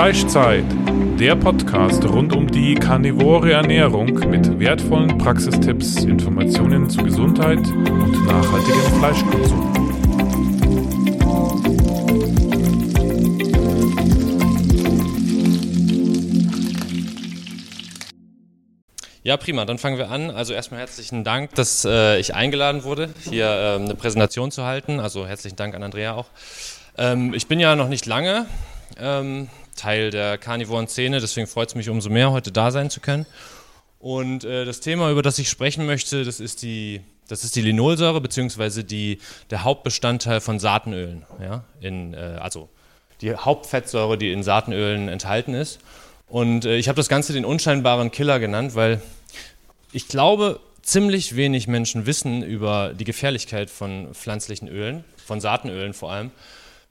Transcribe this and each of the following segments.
Fleischzeit, der Podcast rund um die karnivore Ernährung mit wertvollen Praxistipps, Informationen zu Gesundheit und nachhaltigem Fleischkonsum. Ja, prima, dann fangen wir an. Also erstmal herzlichen Dank, dass äh, ich eingeladen wurde, hier äh, eine Präsentation zu halten. Also herzlichen Dank an Andrea auch. Ähm, ich bin ja noch nicht lange ähm, Teil der karnivoren Szene, deswegen freut es mich umso mehr, heute da sein zu können. Und äh, das Thema, über das ich sprechen möchte, das ist die, das ist die Linolsäure, beziehungsweise die, der Hauptbestandteil von Saatenölen. Ja? In, äh, also die Hauptfettsäure, die in Saatenölen enthalten ist. Und äh, ich habe das Ganze den unscheinbaren Killer genannt, weil ich glaube, ziemlich wenig Menschen wissen über die Gefährlichkeit von pflanzlichen Ölen, von Saatenölen vor allem.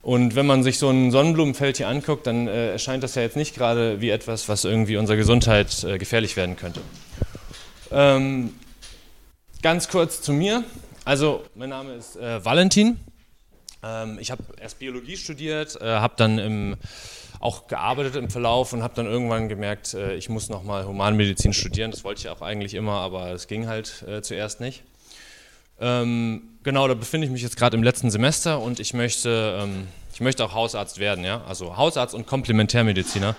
Und wenn man sich so ein Sonnenblumenfeld hier anguckt, dann äh, erscheint das ja jetzt nicht gerade wie etwas, was irgendwie unserer Gesundheit äh, gefährlich werden könnte. Ähm, ganz kurz zu mir. Also, mein Name ist äh, Valentin. Ähm, ich habe erst Biologie studiert, äh, habe dann im auch gearbeitet im Verlauf und habe dann irgendwann gemerkt, äh, ich muss nochmal Humanmedizin studieren. Das wollte ich auch eigentlich immer, aber es ging halt äh, zuerst nicht. Ähm, genau, da befinde ich mich jetzt gerade im letzten Semester und ich möchte, ähm, ich möchte auch Hausarzt werden, ja, also Hausarzt und Komplementärmediziner.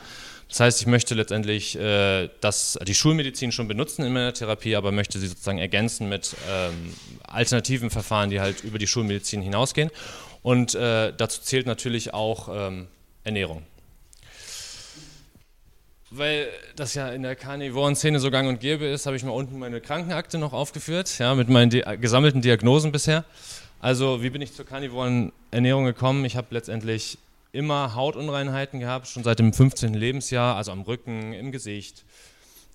Das heißt, ich möchte letztendlich äh, das, die Schulmedizin schon benutzen in meiner Therapie, aber möchte sie sozusagen ergänzen mit ähm, alternativen Verfahren, die halt über die Schulmedizin hinausgehen. Und äh, dazu zählt natürlich auch ähm, Ernährung weil das ja in der Karnivoren-Szene so gang und gäbe ist, habe ich mal unten meine Krankenakte noch aufgeführt, ja, mit meinen di gesammelten Diagnosen bisher. Also, wie bin ich zur karnivoren Ernährung gekommen? Ich habe letztendlich immer Hautunreinheiten gehabt, schon seit dem 15. Lebensjahr, also am Rücken, im Gesicht.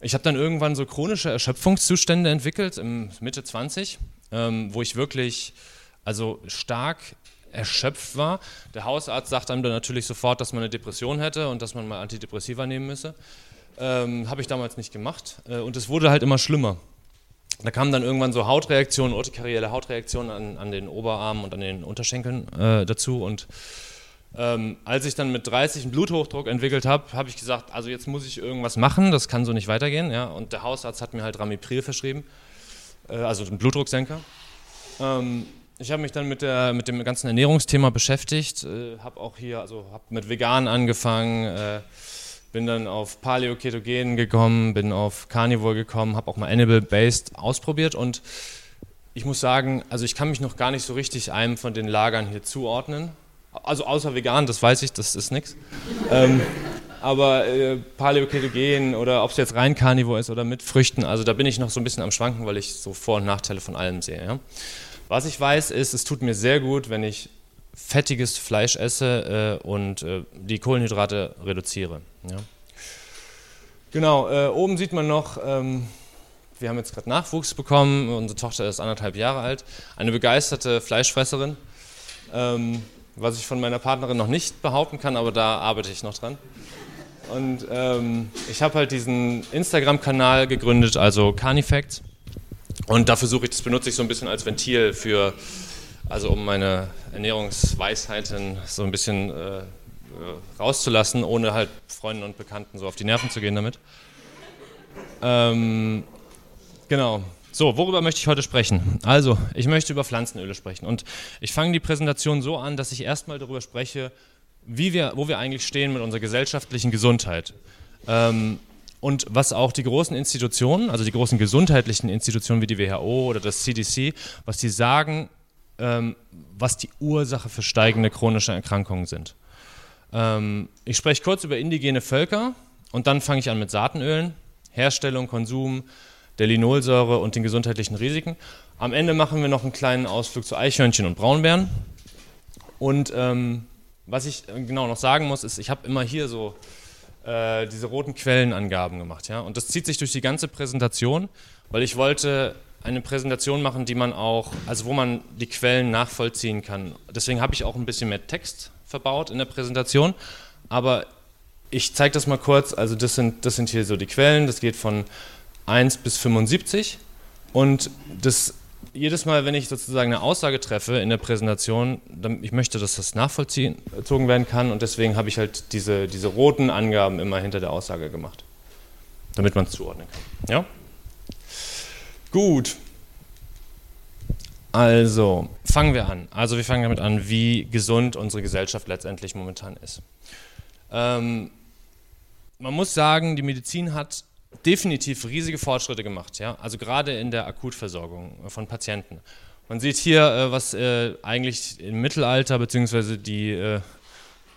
Ich habe dann irgendwann so chronische Erschöpfungszustände entwickelt, im Mitte 20, ähm, wo ich wirklich also stark erschöpft war. Der Hausarzt sagt einem dann natürlich sofort, dass man eine Depression hätte und dass man mal Antidepressiva nehmen müsse. Ähm, Habe ich damals nicht gemacht äh, und es wurde halt immer schlimmer. Da kamen dann irgendwann so Hautreaktionen, urtikarielle Hautreaktionen an, an den Oberarmen und an den Unterschenkeln äh, dazu und ähm, als ich dann mit 30 einen Bluthochdruck entwickelt habe, habe ich gesagt, also jetzt muss ich irgendwas machen, das kann so nicht weitergehen. Ja? Und der Hausarzt hat mir halt Ramipril verschrieben, äh, also einen Blutdrucksenker. Ähm, ich habe mich dann mit, der, mit dem ganzen Ernährungsthema beschäftigt, äh, habe auch hier, also habe mit vegan angefangen, äh, bin dann auf Paleo-Ketogen gekommen, bin auf Carnivore gekommen, habe auch mal Animal-Based ausprobiert und ich muss sagen, also ich kann mich noch gar nicht so richtig einem von den Lagern hier zuordnen. Also außer vegan, das weiß ich, das ist nichts. Ähm, aber äh, Paleo-Ketogen oder ob es jetzt rein Carnivore ist oder mit Früchten, also da bin ich noch so ein bisschen am Schwanken, weil ich so Vor- und Nachteile von allem sehe. Ja? Was ich weiß, ist, es tut mir sehr gut, wenn ich fettiges Fleisch esse äh, und äh, die Kohlenhydrate reduziere. Ja. Genau, äh, oben sieht man noch, ähm, wir haben jetzt gerade Nachwuchs bekommen, unsere Tochter ist anderthalb Jahre alt, eine begeisterte Fleischfresserin, ähm, was ich von meiner Partnerin noch nicht behaupten kann, aber da arbeite ich noch dran. Und ähm, ich habe halt diesen Instagram-Kanal gegründet, also Carnifacts. Und da versuche ich, das benutze ich so ein bisschen als Ventil für, also um meine Ernährungsweisheiten so ein bisschen äh, rauszulassen, ohne halt Freunden und Bekannten so auf die Nerven zu gehen damit. Ähm, genau. So, worüber möchte ich heute sprechen? Also, ich möchte über Pflanzenöle sprechen. Und ich fange die Präsentation so an, dass ich erstmal darüber spreche, wie wir, wo wir eigentlich stehen mit unserer gesellschaftlichen Gesundheit. Ähm, und was auch die großen Institutionen, also die großen gesundheitlichen Institutionen wie die WHO oder das CDC, was die sagen, ähm, was die Ursache für steigende chronische Erkrankungen sind. Ähm, ich spreche kurz über indigene Völker und dann fange ich an mit Saatenölen, Herstellung, Konsum der Linolsäure und den gesundheitlichen Risiken. Am Ende machen wir noch einen kleinen Ausflug zu Eichhörnchen und Braunbären. Und ähm, was ich genau noch sagen muss, ist, ich habe immer hier so äh, diese roten Quellenangaben gemacht. Ja? Und das zieht sich durch die ganze Präsentation, weil ich wollte eine Präsentation machen, die man auch, also wo man die Quellen nachvollziehen kann. Deswegen habe ich auch ein bisschen mehr Text verbaut in der Präsentation. Aber ich zeige das mal kurz. Also das sind, das sind hier so die Quellen. Das geht von 1 bis 75. Und das jedes Mal, wenn ich sozusagen eine Aussage treffe in der Präsentation, dann, ich möchte, dass das nachvollzogen werden kann und deswegen habe ich halt diese, diese roten Angaben immer hinter der Aussage gemacht, damit man es zuordnen kann. Ja? Gut. Also, fangen wir an. Also, wir fangen damit an, wie gesund unsere Gesellschaft letztendlich momentan ist. Ähm, man muss sagen, die Medizin hat definitiv riesige Fortschritte gemacht, ja? also gerade in der Akutversorgung von Patienten. Man sieht hier, äh, was äh, eigentlich im Mittelalter bzw. die äh,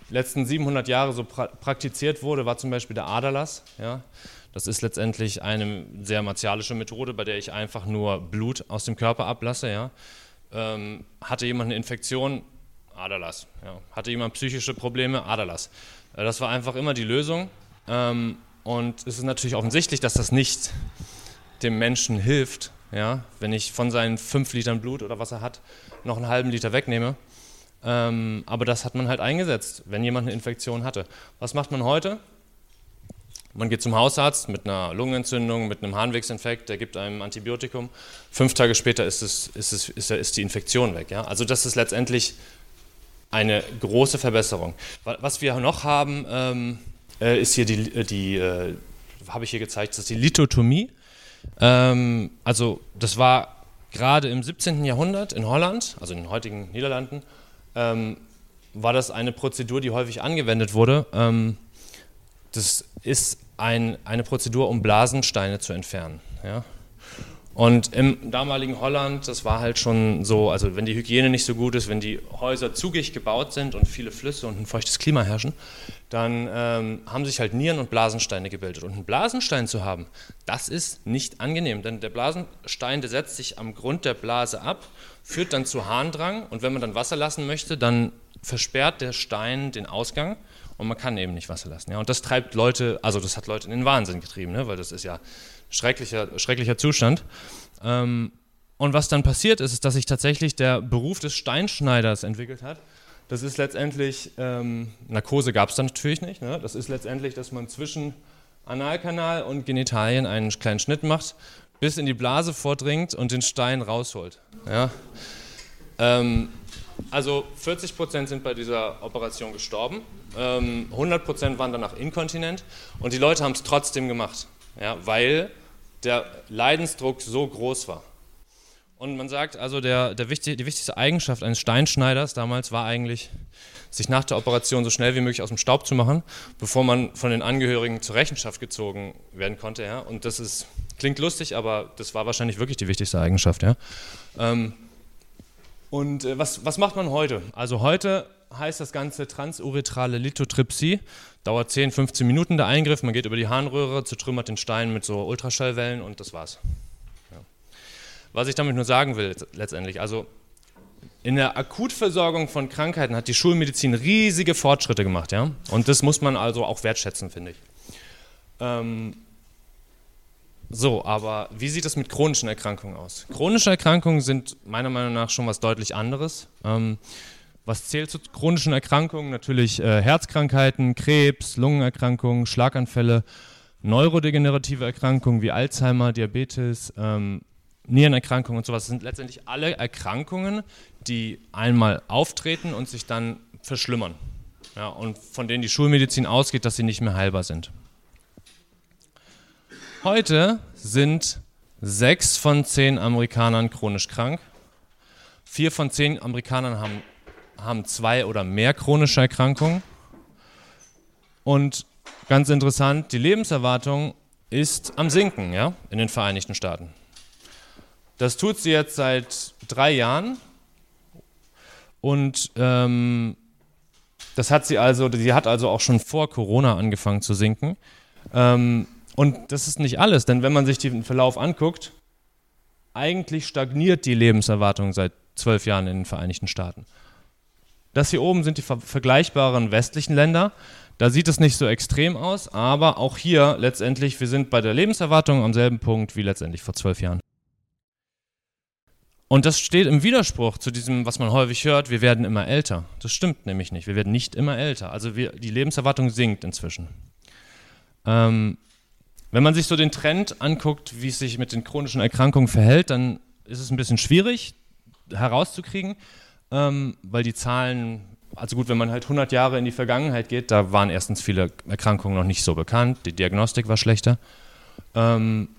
letzten 700 Jahre so pra praktiziert wurde, war zum Beispiel der Aderlass. Ja? Das ist letztendlich eine sehr martialische Methode, bei der ich einfach nur Blut aus dem Körper ablasse. Ja? Ähm, hatte jemand eine Infektion? Aderlass. Ja. Hatte jemand psychische Probleme? Aderlass. Äh, das war einfach immer die Lösung. Ähm, und es ist natürlich offensichtlich, dass das nicht dem Menschen hilft, ja, wenn ich von seinen fünf Litern Blut oder was er hat, noch einen halben Liter wegnehme. Ähm, aber das hat man halt eingesetzt, wenn jemand eine Infektion hatte. Was macht man heute? Man geht zum Hausarzt mit einer Lungenentzündung, mit einem Harnwegsinfekt, der gibt einem Antibiotikum. Fünf Tage später ist, es, ist, es, ist, ist die Infektion weg. Ja? Also das ist letztendlich eine große Verbesserung. Was wir noch haben, ähm, äh, ist hier die, äh, die äh, habe ich hier gezeigt, das ist die Lithotomie. Ähm, also das war gerade im 17. Jahrhundert in Holland, also in den heutigen Niederlanden, ähm, war das eine Prozedur, die häufig angewendet wurde. Ähm, das ist ein, eine Prozedur, um Blasensteine zu entfernen. Ja? Und im damaligen Holland, das war halt schon so, also wenn die Hygiene nicht so gut ist, wenn die Häuser zugig gebaut sind und viele Flüsse und ein feuchtes Klima herrschen, dann ähm, haben sich halt Nieren- und Blasensteine gebildet. Und einen Blasenstein zu haben, das ist nicht angenehm, denn der Blasenstein, der setzt sich am Grund der Blase ab, führt dann zu Harndrang und wenn man dann Wasser lassen möchte, dann versperrt der Stein den Ausgang und man kann eben nicht Wasser lassen. Ja? Und das treibt Leute, also das hat Leute in den Wahnsinn getrieben, ne? weil das ist ja schrecklicher, schrecklicher Zustand. Ähm, und was dann passiert ist, ist, dass sich tatsächlich der Beruf des Steinschneiders entwickelt hat. Das ist letztendlich, ähm, Narkose gab es dann natürlich nicht, ne? das ist letztendlich, dass man zwischen Analkanal und Genitalien einen kleinen Schnitt macht, bis in die Blase vordringt und den Stein rausholt. Ja? Ähm, also 40% sind bei dieser Operation gestorben, 100% ähm, waren danach inkontinent und die Leute haben es trotzdem gemacht, ja, weil der Leidensdruck so groß war. Und man sagt also, der, der wichtig, die wichtigste Eigenschaft eines Steinschneiders damals war eigentlich, sich nach der Operation so schnell wie möglich aus dem Staub zu machen, bevor man von den Angehörigen zur Rechenschaft gezogen werden konnte. Ja? Und das ist, klingt lustig, aber das war wahrscheinlich wirklich die wichtigste Eigenschaft. Ja? Ähm, und äh, was, was macht man heute? Also heute heißt das Ganze transuretrale Lithotripsie. Dauert 10, 15 Minuten der Eingriff. Man geht über die Harnröhre, zertrümmert den Stein mit so Ultraschallwellen und das war's. Ja. Was ich damit nur sagen will, letztendlich, also in der Akutversorgung von Krankheiten hat die Schulmedizin riesige Fortschritte gemacht, ja. Und das muss man also auch wertschätzen, finde ich. Ähm, so, aber wie sieht es mit chronischen Erkrankungen aus? Chronische Erkrankungen sind meiner Meinung nach schon was deutlich anderes. Ähm, was zählt zu chronischen Erkrankungen? Natürlich äh, Herzkrankheiten, Krebs, Lungenerkrankungen, Schlaganfälle, neurodegenerative Erkrankungen wie Alzheimer, Diabetes, ähm, Nierenerkrankungen und sowas. Das sind letztendlich alle Erkrankungen, die einmal auftreten und sich dann verschlimmern. Ja, und von denen die Schulmedizin ausgeht, dass sie nicht mehr heilbar sind. Heute sind sechs von zehn Amerikanern chronisch krank. Vier von zehn Amerikanern haben haben zwei oder mehr chronische Erkrankungen. Und ganz interessant, die Lebenserwartung ist am Sinken ja, in den Vereinigten Staaten. Das tut sie jetzt seit drei Jahren. Und ähm, das hat sie also, sie hat also auch schon vor Corona angefangen zu sinken. Ähm, und das ist nicht alles, denn wenn man sich den Verlauf anguckt, eigentlich stagniert die Lebenserwartung seit zwölf Jahren in den Vereinigten Staaten. Das hier oben sind die ver vergleichbaren westlichen Länder. Da sieht es nicht so extrem aus, aber auch hier letztendlich, wir sind bei der Lebenserwartung am selben Punkt wie letztendlich vor zwölf Jahren. Und das steht im Widerspruch zu diesem, was man häufig hört, wir werden immer älter. Das stimmt nämlich nicht. Wir werden nicht immer älter. Also wir, die Lebenserwartung sinkt inzwischen. Ähm, wenn man sich so den Trend anguckt, wie es sich mit den chronischen Erkrankungen verhält, dann ist es ein bisschen schwierig herauszukriegen, ähm, weil die Zahlen, also gut, wenn man halt 100 Jahre in die Vergangenheit geht, da waren erstens viele Erkrankungen noch nicht so bekannt, die Diagnostik war schlechter. Ähm,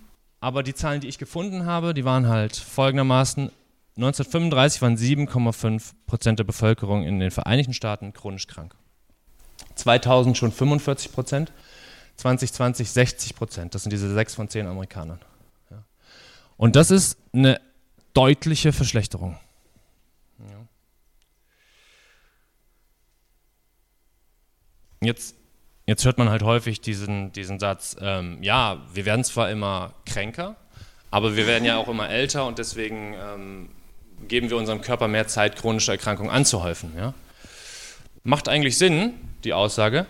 aber die Zahlen, die ich gefunden habe, die waren halt folgendermaßen: 1935 waren 7,5 Prozent der Bevölkerung in den Vereinigten Staaten chronisch krank. 2000 schon 45 Prozent, 2020 60 Prozent. Das sind diese 6 von 10 Amerikanern. Und das ist eine deutliche Verschlechterung. Jetzt, jetzt hört man halt häufig diesen, diesen Satz, ähm, ja, wir werden zwar immer kränker, aber wir werden ja auch immer älter und deswegen ähm, geben wir unserem Körper mehr Zeit, chronische Erkrankungen anzuhäufen. Ja? Macht eigentlich Sinn, die Aussage,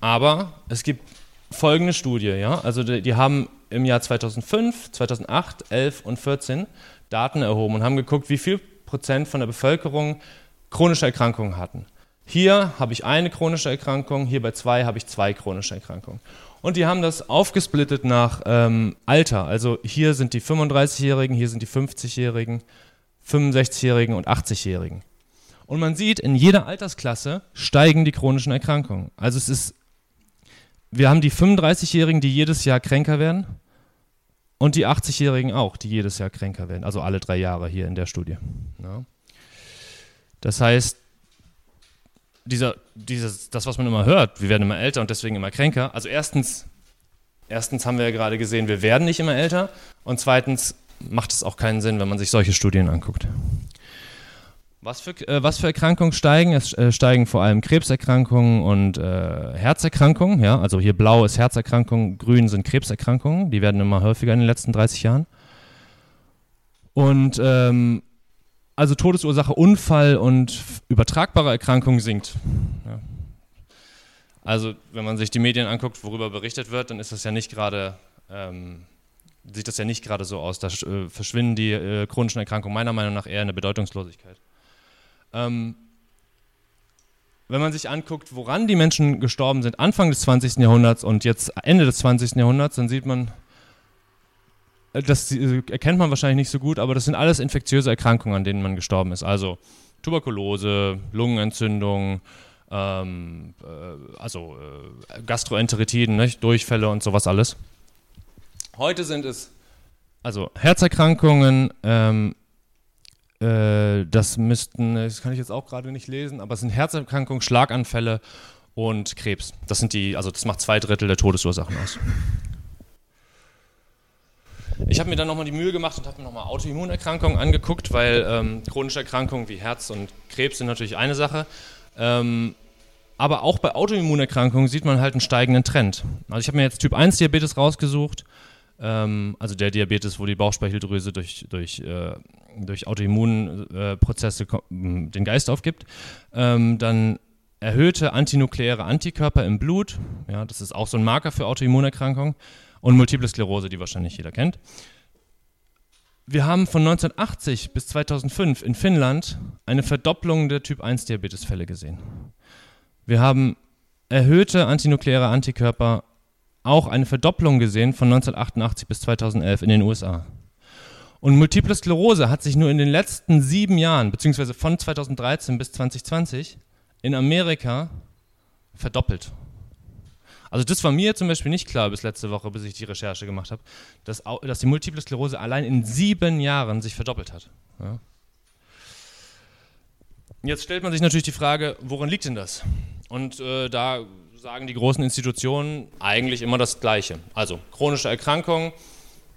aber es gibt folgende Studie, ja, also die, die haben im Jahr 2005, 2008, 11 und 14 Daten erhoben und haben geguckt, wie viel Prozent von der Bevölkerung chronische Erkrankungen hatten. Hier habe ich eine chronische Erkrankung, hier bei zwei habe ich zwei chronische Erkrankungen. Und die haben das aufgesplittet nach ähm, Alter. Also hier sind die 35-Jährigen, hier sind die 50-Jährigen, 65-Jährigen und 80-Jährigen. Und man sieht, in jeder Altersklasse steigen die chronischen Erkrankungen. Also es ist, wir haben die 35-Jährigen, die jedes Jahr kränker werden und die 80-Jährigen auch, die jedes Jahr kränker werden. Also alle drei Jahre hier in der Studie. Ja. Das heißt, dieser, dieses, das, was man immer hört, wir werden immer älter und deswegen immer kränker. Also erstens, erstens haben wir ja gerade gesehen, wir werden nicht immer älter und zweitens macht es auch keinen Sinn, wenn man sich solche Studien anguckt. Was für, äh, was für Erkrankungen steigen? Es äh, steigen vor allem Krebserkrankungen und äh, Herzerkrankungen. Ja? Also hier blau ist Herzerkrankung, grün sind Krebserkrankungen. Die werden immer häufiger in den letzten 30 Jahren. Und ähm, also Todesursache Unfall und übertragbare Erkrankung sinkt. Ja. Also wenn man sich die Medien anguckt, worüber berichtet wird, dann ist das ja nicht gerade ähm, sieht das ja nicht gerade so aus. Da äh, verschwinden die äh, chronischen Erkrankungen meiner Meinung nach eher in der Bedeutungslosigkeit. Ähm, wenn man sich anguckt, woran die Menschen gestorben sind, Anfang des 20. Jahrhunderts und jetzt Ende des 20. Jahrhunderts, dann sieht man, das äh, erkennt man wahrscheinlich nicht so gut, aber das sind alles infektiöse Erkrankungen, an denen man gestorben ist. Also Tuberkulose, Lungenentzündung, ähm, äh, also äh, Gastroenteritiden, ne, Durchfälle und sowas alles. Heute sind es also Herzerkrankungen, ähm, äh, das müssten, das kann ich jetzt auch gerade nicht lesen, aber es sind Herzerkrankungen, Schlaganfälle und Krebs. Das sind die, also das macht zwei Drittel der Todesursachen aus. Ich habe mir dann nochmal die Mühe gemacht und habe mir nochmal Autoimmunerkrankungen angeguckt, weil ähm, chronische Erkrankungen wie Herz und Krebs sind natürlich eine Sache. Ähm, aber auch bei Autoimmunerkrankungen sieht man halt einen steigenden Trend. Also ich habe mir jetzt Typ 1 Diabetes rausgesucht ähm, also der Diabetes, wo die Bauchspeicheldrüse durch, durch, äh, durch Autoimmunprozesse äh, den Geist aufgibt, ähm, dann erhöhte antinukleäre Antikörper im Blut, ja, das ist auch so ein Marker für Autoimmunerkrankungen, und Multiple Sklerose, die wahrscheinlich jeder kennt. Wir haben von 1980 bis 2005 in Finnland eine Verdopplung der Typ 1 Diabetesfälle gesehen. Wir haben erhöhte antinukleäre Antikörper auch eine Verdopplung gesehen von 1988 bis 2011 in den USA. Und Multiple Sklerose hat sich nur in den letzten sieben Jahren, beziehungsweise von 2013 bis 2020, in Amerika verdoppelt. Also das war mir zum Beispiel nicht klar bis letzte Woche, bis ich die Recherche gemacht habe, dass, dass die Multiple Sklerose allein in sieben Jahren sich verdoppelt hat. Ja. Jetzt stellt man sich natürlich die Frage, woran liegt denn das? Und äh, da sagen die großen Institutionen eigentlich immer das Gleiche. Also chronische Erkrankungen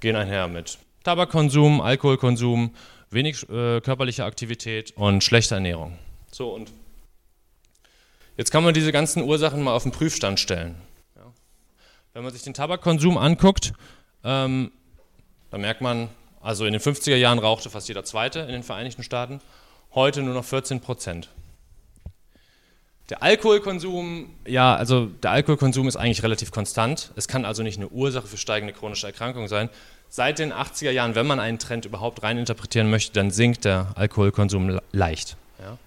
gehen einher mit Tabakkonsum, Alkoholkonsum, wenig äh, körperliche Aktivität und schlechter Ernährung. So und jetzt kann man diese ganzen Ursachen mal auf den Prüfstand stellen. Wenn man sich den Tabakkonsum anguckt, ähm, da merkt man, also in den 50er Jahren rauchte fast jeder Zweite in den Vereinigten Staaten, heute nur noch 14 Prozent. Der Alkoholkonsum, ja, also der Alkoholkonsum ist eigentlich relativ konstant. Es kann also nicht eine Ursache für steigende chronische Erkrankungen sein. Seit den 80er Jahren, wenn man einen Trend überhaupt reininterpretieren möchte, dann sinkt der Alkoholkonsum leicht. Ja.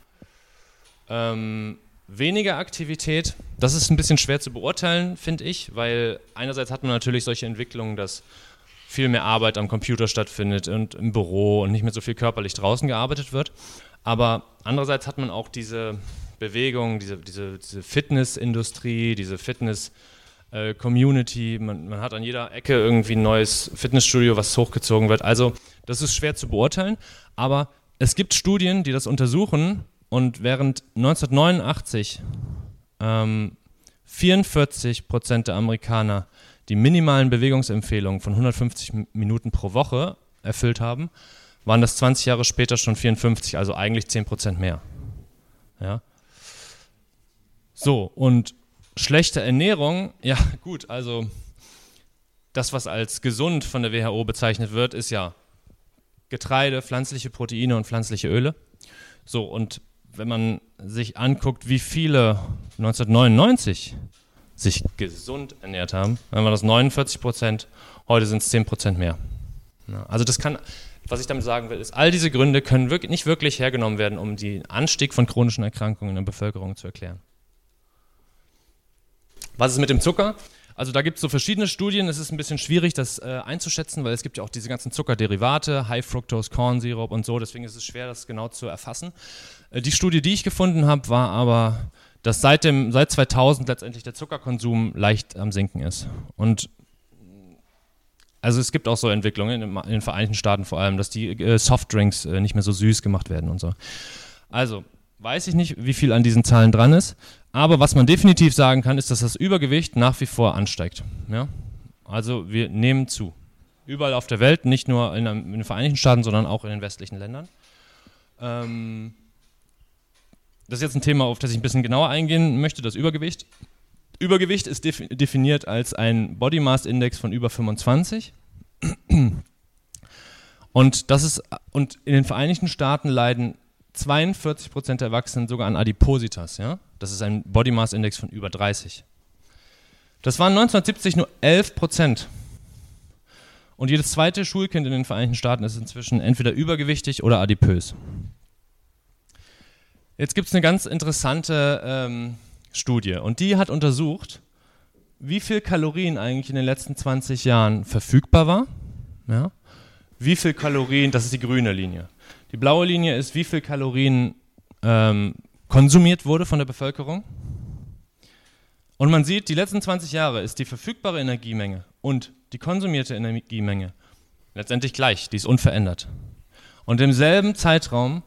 Ähm, weniger Aktivität, das ist ein bisschen schwer zu beurteilen, finde ich, weil einerseits hat man natürlich solche Entwicklungen, dass viel mehr Arbeit am Computer stattfindet und im Büro und nicht mehr so viel körperlich draußen gearbeitet wird. Aber andererseits hat man auch diese Bewegung, diese, diese, diese Fitnessindustrie, diese Fitness-Community. Man, man hat an jeder Ecke irgendwie ein neues Fitnessstudio, was hochgezogen wird. Also das ist schwer zu beurteilen, aber es gibt Studien, die das untersuchen und während 1989 ähm, 44 Prozent der Amerikaner die minimalen Bewegungsempfehlungen von 150 Minuten pro Woche erfüllt haben, waren das 20 Jahre später schon 54, also eigentlich 10 Prozent mehr. Ja. So, und schlechte Ernährung, ja gut, also das, was als gesund von der WHO bezeichnet wird, ist ja Getreide, pflanzliche Proteine und pflanzliche Öle. So, und wenn man sich anguckt, wie viele 1999 sich gesund ernährt haben, dann war das 49 Prozent, heute sind es 10 Prozent mehr. Also das kann, was ich damit sagen will, ist, all diese Gründe können wirklich, nicht wirklich hergenommen werden, um den Anstieg von chronischen Erkrankungen in der Bevölkerung zu erklären. Was ist mit dem Zucker? Also da gibt es so verschiedene Studien. Es ist ein bisschen schwierig, das äh, einzuschätzen, weil es gibt ja auch diese ganzen Zuckerderivate, High Fructose Corn Syrup und so. Deswegen ist es schwer, das genau zu erfassen. Äh, die Studie, die ich gefunden habe, war aber, dass seit, dem, seit 2000 letztendlich der Zuckerkonsum leicht am Sinken ist. Und also es gibt auch so Entwicklungen in, den Vereinigten Staaten vor allem, dass die äh, Softdrinks äh, nicht mehr so süß gemacht werden und so. Also weiß ich nicht, wie viel an diesen Zahlen dran ist. Aber was man definitiv sagen kann, ist, dass das Übergewicht nach wie vor ansteigt. Ja? Also wir nehmen zu. Überall auf der Welt, nicht nur in, in den Vereinigten Staaten, sondern auch in den westlichen Ländern. Ähm, das ist jetzt ein Thema, auf das ich ein bisschen genauer eingehen möchte, das Übergewicht. Übergewicht ist definiert als ein Body Mass Index von über 25. Und das ist und in den Vereinigten Staaten leiden 42 Prozent der Erwachsenen sogar an Adipositas. Ja? Das ist ein Body Mass Index von über 30. Das waren 1970 nur 11 Prozent. Und jedes zweite Schulkind in den Vereinigten Staaten ist inzwischen entweder übergewichtig oder adipös. Jetzt gibt es eine ganz interessante ähm, Studie und die hat untersucht, wie viel Kalorien eigentlich in den letzten 20 Jahren verfügbar war. Ja? Wie viel Kalorien, das ist die grüne Linie. Die blaue Linie ist, wie viel Kalorien ähm, konsumiert wurde von der Bevölkerung. Und man sieht, die letzten 20 Jahre ist die verfügbare Energiemenge und die konsumierte Energiemenge letztendlich gleich, die ist unverändert. Und im selben Zeitraum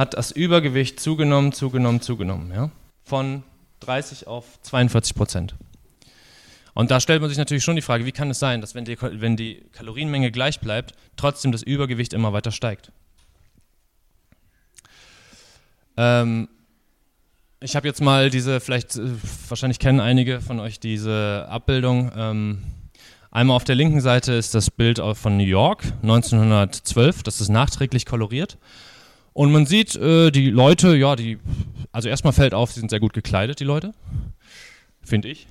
hat das Übergewicht zugenommen, zugenommen, zugenommen, ja? von 30 auf 42 Prozent. Und da stellt man sich natürlich schon die Frage, wie kann es sein, dass wenn die, wenn die Kalorienmenge gleich bleibt, trotzdem das Übergewicht immer weiter steigt? Ähm, ich habe jetzt mal diese, vielleicht, äh, wahrscheinlich kennen einige von euch diese Abbildung. Ähm, einmal auf der linken Seite ist das Bild von New York 1912, das ist nachträglich koloriert. Und man sieht äh, die Leute, ja, die, also erstmal fällt auf, sie sind sehr gut gekleidet, die Leute, finde ich.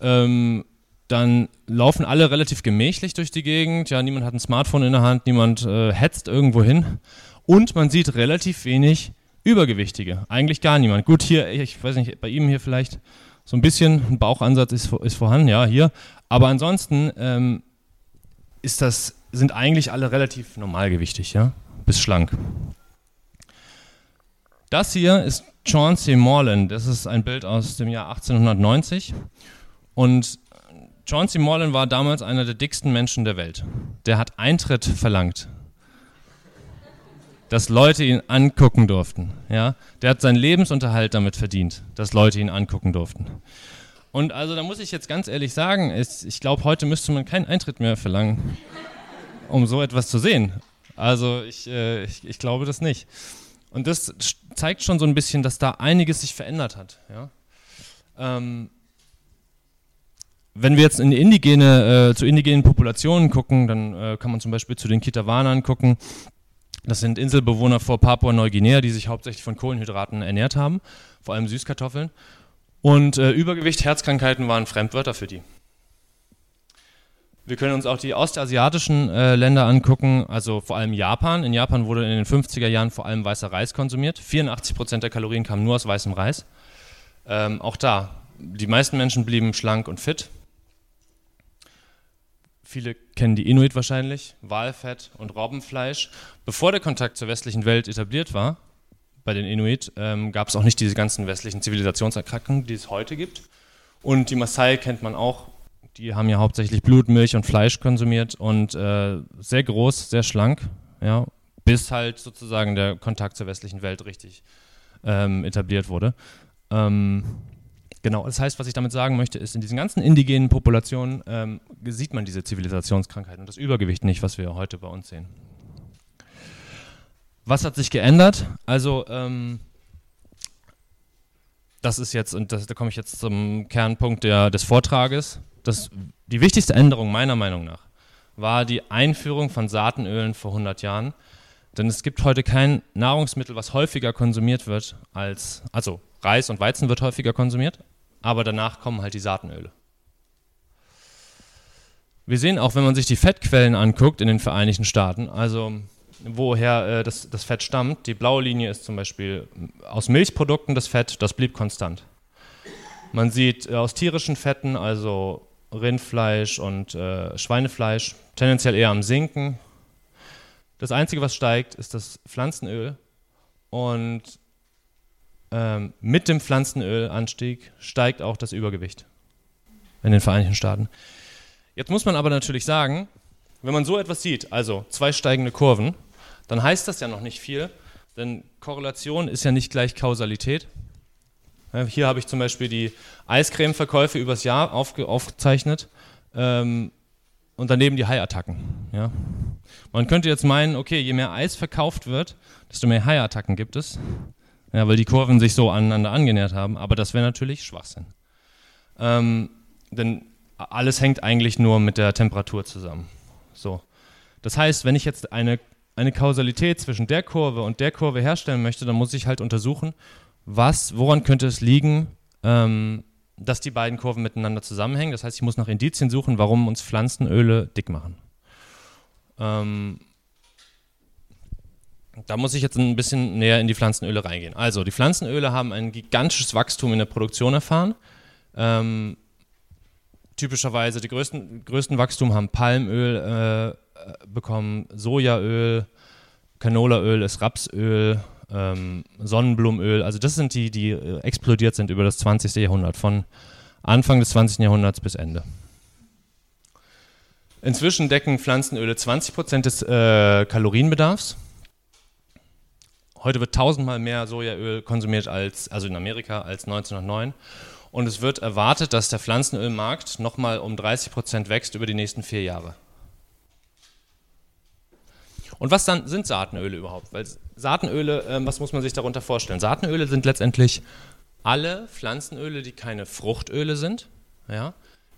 Ähm, dann laufen alle relativ gemächlich durch die Gegend, ja, niemand hat ein Smartphone in der Hand, niemand äh, hetzt irgendwo hin. Und man sieht relativ wenig Übergewichtige. Eigentlich gar niemand. Gut, hier, ich weiß nicht, bei ihm hier vielleicht so ein bisschen ein Bauchansatz ist, ist vorhanden, ja, hier. Aber ansonsten ähm, ist das, sind eigentlich alle relativ normalgewichtig, ja, bis schlank. Das hier ist Chauncey Morland. Das ist ein Bild aus dem Jahr 1890. Und Chauncey Morland war damals einer der dicksten Menschen der Welt. Der hat Eintritt verlangt dass Leute ihn angucken durften. Ja? Der hat seinen Lebensunterhalt damit verdient, dass Leute ihn angucken durften. Und also da muss ich jetzt ganz ehrlich sagen, ist, ich glaube, heute müsste man keinen Eintritt mehr verlangen, um so etwas zu sehen. Also ich, äh, ich, ich, glaube das nicht. Und das zeigt schon so ein bisschen, dass da einiges sich verändert hat. Ja? Ähm, wenn wir jetzt in indigene, äh, zu indigenen Populationen gucken, dann äh, kann man zum Beispiel zu den Kitawanern gucken. Das sind Inselbewohner vor Papua-Neuguinea, die sich hauptsächlich von Kohlenhydraten ernährt haben, vor allem Süßkartoffeln. Und äh, Übergewicht, Herzkrankheiten waren Fremdwörter für die. Wir können uns auch die ostasiatischen äh, Länder angucken, also vor allem Japan. In Japan wurde in den 50er Jahren vor allem weißer Reis konsumiert. 84 Prozent der Kalorien kamen nur aus weißem Reis. Ähm, auch da, die meisten Menschen blieben schlank und fit. viele kennen die Inuit wahrscheinlich, Walfett und Robbenfleisch. Bevor der Kontakt zur westlichen Welt etabliert war, bei den Inuit, ähm, gab es auch nicht diese ganzen westlichen Zivilisationserkrankungen, die es heute gibt. Und die Maasai kennt man auch. Die haben ja hauptsächlich Blut, Milch und Fleisch konsumiert und äh, sehr groß, sehr schlank, ja, bis halt sozusagen der Kontakt zur westlichen Welt richtig ähm, etabliert wurde. Ähm, genau, das heißt, was ich damit sagen möchte, ist, in diesen ganzen indigenen Populationen ähm, sieht man diese Zivilisationskrankheiten und das Übergewicht nicht, was wir heute bei uns sehen. Was hat sich geändert? Also, ähm, das ist jetzt, und das, da komme ich jetzt zum Kernpunkt der, des Vortrages. Das, die wichtigste Änderung meiner Meinung nach war die Einführung von Saatenölen vor 100 Jahren. Denn es gibt heute kein Nahrungsmittel, was häufiger konsumiert wird als, also Reis und Weizen wird häufiger konsumiert, aber danach kommen halt die Saatenöle. Wir sehen auch, wenn man sich die Fettquellen anguckt in den Vereinigten Staaten, also woher äh, das, das Fett stammt. Die blaue Linie ist zum Beispiel aus Milchprodukten das Fett, das blieb konstant. Man sieht äh, aus tierischen Fetten, also Rindfleisch und äh, Schweinefleisch, tendenziell eher am Sinken. Das Einzige, was steigt, ist das Pflanzenöl. Und ähm, mit dem Pflanzenölanstieg steigt auch das Übergewicht in den Vereinigten Staaten. Jetzt muss man aber natürlich sagen, wenn man so etwas sieht, also zwei steigende Kurven, dann heißt das ja noch nicht viel, denn Korrelation ist ja nicht gleich Kausalität. Hier habe ich zum Beispiel die Eiscreme-Verkäufe übers Jahr aufge aufgezeichnet ähm, und daneben die Haiattacken. Ja. Man könnte jetzt meinen, okay, je mehr Eis verkauft wird, desto mehr Haiattacken gibt es, ja, weil die Kurven sich so aneinander angenähert haben, aber das wäre natürlich Schwachsinn. Ähm, denn alles hängt eigentlich nur mit der Temperatur zusammen. So. Das heißt, wenn ich jetzt eine eine Kausalität zwischen der Kurve und der Kurve herstellen möchte, dann muss ich halt untersuchen, was, woran könnte es liegen, ähm, dass die beiden Kurven miteinander zusammenhängen. Das heißt, ich muss nach Indizien suchen, warum uns Pflanzenöle dick machen. Ähm, da muss ich jetzt ein bisschen näher in die Pflanzenöle reingehen. Also, die Pflanzenöle haben ein gigantisches Wachstum in der Produktion erfahren. Ähm, typischerweise die größten, größten Wachstum haben Palmöl, äh, bekommen Sojaöl, Canolaöl ist Rapsöl, ähm, Sonnenblumenöl. Also das sind die, die äh, explodiert sind über das 20. Jahrhundert, von Anfang des 20. Jahrhunderts bis Ende. Inzwischen decken Pflanzenöle 20% des äh, Kalorienbedarfs. Heute wird tausendmal mehr Sojaöl konsumiert als, also in Amerika, als 1909. Und es wird erwartet, dass der Pflanzenölmarkt nochmal um 30% wächst über die nächsten vier Jahre. Und was dann sind Saatenöle überhaupt? Weil Saatenöle, äh, was muss man sich darunter vorstellen? Saatenöle sind letztendlich alle Pflanzenöle, die keine Fruchtöle sind, ja,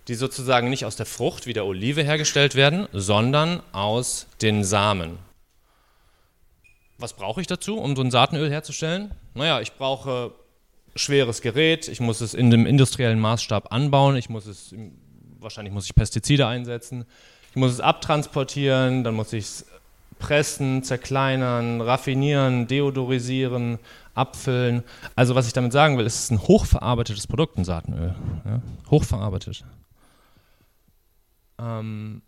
die sozusagen nicht aus der Frucht wie der Olive hergestellt werden, sondern aus den Samen. Was brauche ich dazu, um so ein Saatenöl herzustellen? Naja, ich brauche schweres Gerät, ich muss es in dem industriellen Maßstab anbauen, ich muss es, wahrscheinlich muss ich Pestizide einsetzen, ich muss es abtransportieren, dann muss ich es pressen, zerkleinern, raffinieren, deodorisieren, abfüllen. Also was ich damit sagen will, es ist ein hochverarbeitetes Produkt, ein Saatenöl. Ja? Hochverarbeitet. Ähm,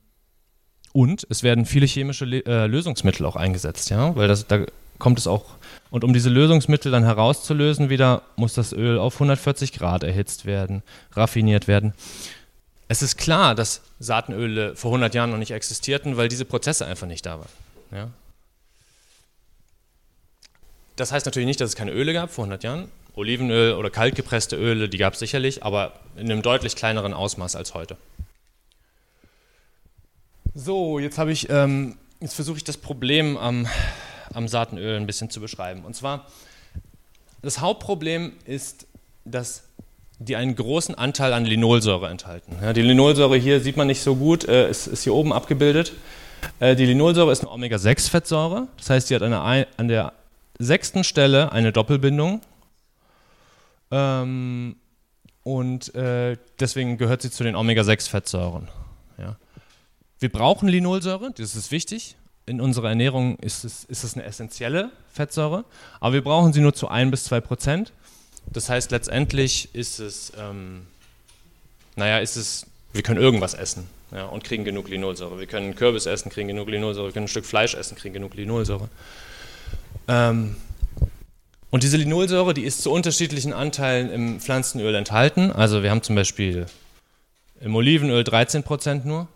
und es werden viele chemische äh, Lösungsmittel auch eingesetzt, ja, weil das, da kommt es auch. Und um diese Lösungsmittel dann herauszulösen, wieder muss das Öl auf 140 Grad erhitzt werden, raffiniert werden. Es ist klar, dass Saatenöle vor 100 Jahren noch nicht existierten, weil diese Prozesse einfach nicht da waren. Ja? Das heißt natürlich nicht, dass es keine Öle gab vor 100 Jahren. Olivenöl oder kaltgepresste Öle, die gab es sicherlich, aber in einem deutlich kleineren Ausmaß als heute. So, jetzt habe ich, ähm, jetzt versuche ich das Problem am, am Saatenöl ein bisschen zu beschreiben. Und zwar, das Hauptproblem ist, dass die einen großen Anteil an Linolsäure enthalten. Ja, die Linolsäure hier sieht man nicht so gut, äh, ist, ist hier oben abgebildet. Äh, die Linolsäure ist eine Omega-6-Fettsäure. Das heißt, sie hat eine, an der sechsten Stelle eine Doppelbindung. Ähm, und äh, deswegen gehört sie zu den Omega-6-Fettsäuren. Ja. Wir brauchen Linolsäure, das ist wichtig. In unserer Ernährung ist es, ist es eine essentielle Fettsäure, aber wir brauchen sie nur zu 1 bis 2 Prozent. Das heißt, letztendlich ist es, ähm, naja, ist es Wir können irgendwas essen ja, und kriegen genug Linolsäure. Wir können Kürbis essen, kriegen genug Linolsäure. Wir können ein Stück Fleisch essen, kriegen genug Linolsäure. Ähm, und diese Linolsäure, die ist zu unterschiedlichen Anteilen im Pflanzenöl enthalten. Also wir haben zum Beispiel im Olivenöl 13% nur,